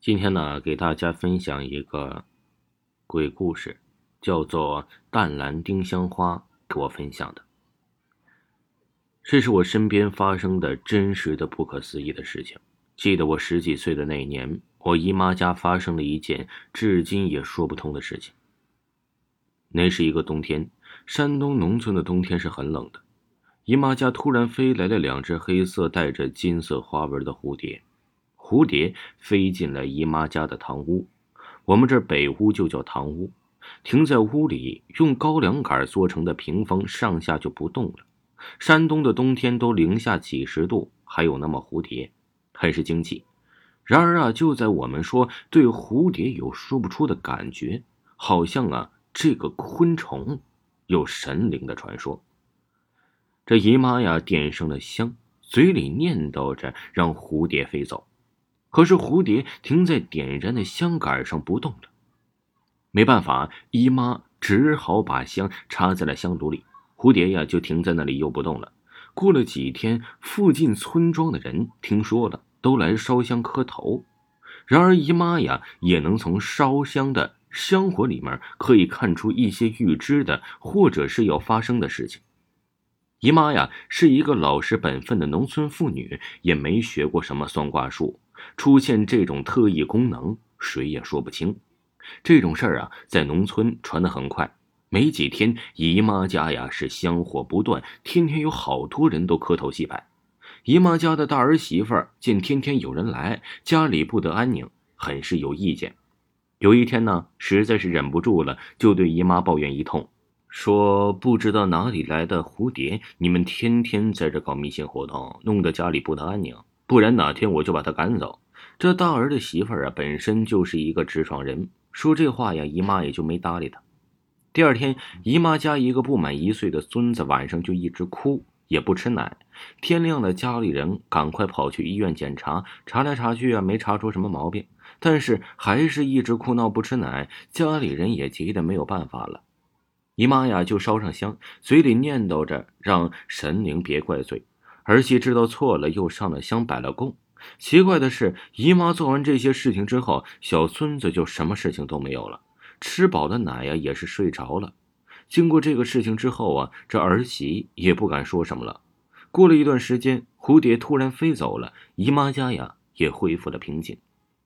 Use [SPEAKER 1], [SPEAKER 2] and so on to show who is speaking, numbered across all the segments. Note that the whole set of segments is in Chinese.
[SPEAKER 1] 今天呢，给大家分享一个鬼故事，叫做《淡蓝丁香花》，给我分享的。这是我身边发生的真实的不可思议的事情。记得我十几岁的那年，我姨妈家发生了一件至今也说不通的事情。那是一个冬天，山东农村的冬天是很冷的。姨妈家突然飞来了两只黑色带着金色花纹的蝴蝶。蝴蝶飞进了姨妈家的堂屋，我们这北屋就叫堂屋。停在屋里，用高粱杆做成的屏风上下就不动了。山东的冬天都零下几十度，还有那么蝴蝶，很是惊奇。然而啊，就在我们说对蝴蝶有说不出的感觉，好像啊这个昆虫有神灵的传说。这姨妈呀点上了香，嘴里念叨着让蝴蝶飞走。可是蝴蝶停在点燃的香杆上不动了，没办法，姨妈只好把香插在了香炉里，蝴蝶呀就停在那里又不动了。过了几天，附近村庄的人听说了，都来烧香磕头。然而姨妈呀也能从烧香的香火里面可以看出一些预知的或者是要发生的事情。姨妈呀是一个老实本分的农村妇女，也没学过什么算卦术。出现这种特异功能，谁也说不清。这种事儿啊，在农村传得很快，没几天，姨妈家呀是香火不断，天天有好多人都磕头祭拜。姨妈家的大儿媳妇儿见天天有人来，家里不得安宁，很是有意见。有一天呢，实在是忍不住了，就对姨妈抱怨一通，说不知道哪里来的蝴蝶，你们天天在这搞迷信活动，弄得家里不得安宁。不然哪天我就把他赶走。这大儿的媳妇儿啊，本身就是一个直爽人，说这话呀，姨妈也就没搭理他。第二天，姨妈家一个不满一岁的孙子晚上就一直哭，也不吃奶。天亮了，家里人赶快跑去医院检查，查来查去啊，没查出什么毛病，但是还是一直哭闹不吃奶。家里人也急得没有办法了，姨妈呀就烧上香，嘴里念叨着让神灵别怪罪。儿媳知道错了，又上了香，摆了供。奇怪的是，姨妈做完这些事情之后，小孙子就什么事情都没有了，吃饱了奶呀，也是睡着了。经过这个事情之后啊，这儿媳也不敢说什么了。过了一段时间，蝴蝶突然飞走了，姨妈家呀也恢复了平静。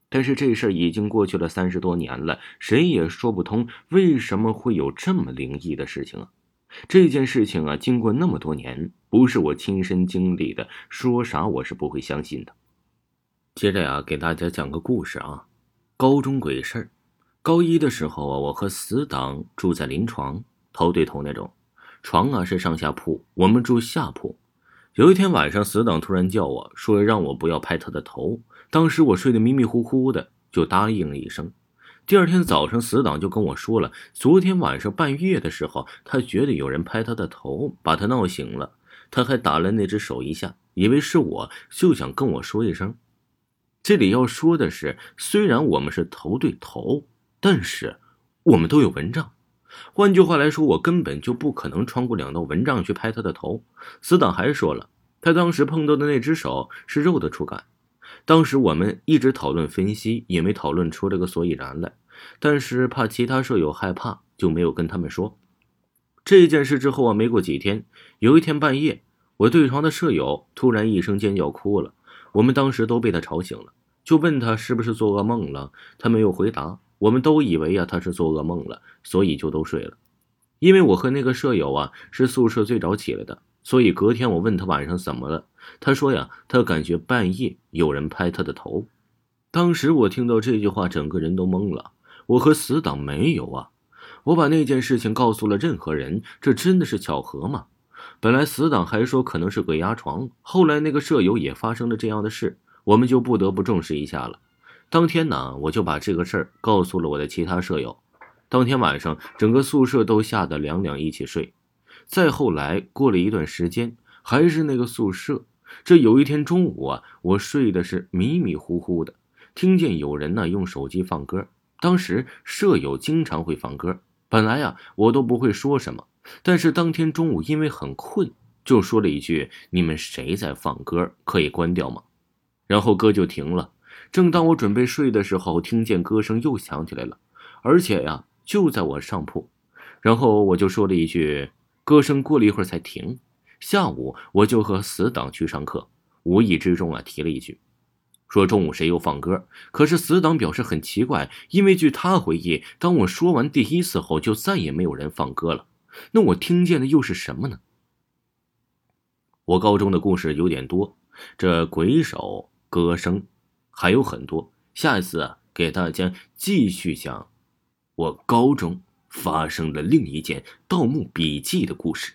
[SPEAKER 1] 但是这事儿已经过去了三十多年了，谁也说不通为什么会有这么灵异的事情啊。这件事情啊，经过那么多年，不是我亲身经历的，说啥我是不会相信的。接着呀，给大家讲个故事啊，高中鬼事儿。高一的时候啊，我和死党住在临床，头对头那种，床啊是上下铺，我们住下铺。有一天晚上，死党突然叫我说让我不要拍他的头，当时我睡得迷迷糊糊的，就答应了一声。第二天早上，死党就跟我说了，昨天晚上半夜的时候，他觉得有人拍他的头，把他闹醒了。他还打了那只手一下，以为是我，就想跟我说一声。这里要说的是，虽然我们是头对头，但是我们都有蚊帐。换句话来说，我根本就不可能穿过两道蚊帐去拍他的头。死党还说了，他当时碰到的那只手是肉的触感。当时我们一直讨论分析，也没讨论出这个所以然来。但是怕其他舍友害怕，就没有跟他们说这件事。之后啊，没过几天，有一天半夜，我对床的舍友突然一声尖叫哭了。我们当时都被他吵醒了，就问他是不是做噩梦了。他没有回答。我们都以为啊他是做噩梦了，所以就都睡了。因为我和那个舍友啊是宿舍最早起来的。所以隔天我问他晚上怎么了，他说呀，他感觉半夜有人拍他的头。当时我听到这句话，整个人都懵了。我和死党没有啊，我把那件事情告诉了任何人，这真的是巧合吗？本来死党还说可能是鬼压床，后来那个舍友也发生了这样的事，我们就不得不重视一下了。当天呢，我就把这个事儿告诉了我的其他舍友。当天晚上，整个宿舍都吓得两两一起睡。再后来，过了一段时间，还是那个宿舍。这有一天中午啊，我睡的是迷迷糊糊的，听见有人呢用手机放歌。当时舍友经常会放歌，本来呀我都不会说什么，但是当天中午因为很困，就说了一句：“你们谁在放歌？可以关掉吗？”然后歌就停了。正当我准备睡的时候，听见歌声又响起来了，而且呀，就在我上铺。然后我就说了一句：“歌声过了一会儿才停。”下午我就和死党去上课，无意之中啊提了一句，说中午谁又放歌。可是死党表示很奇怪，因为据他回忆，当我说完第一次后，就再也没有人放歌了。那我听见的又是什么呢？我高中的故事有点多，这鬼手、歌声还有很多。下一次啊，给大家继续讲我高中发生了另一件《盗墓笔记》的故事。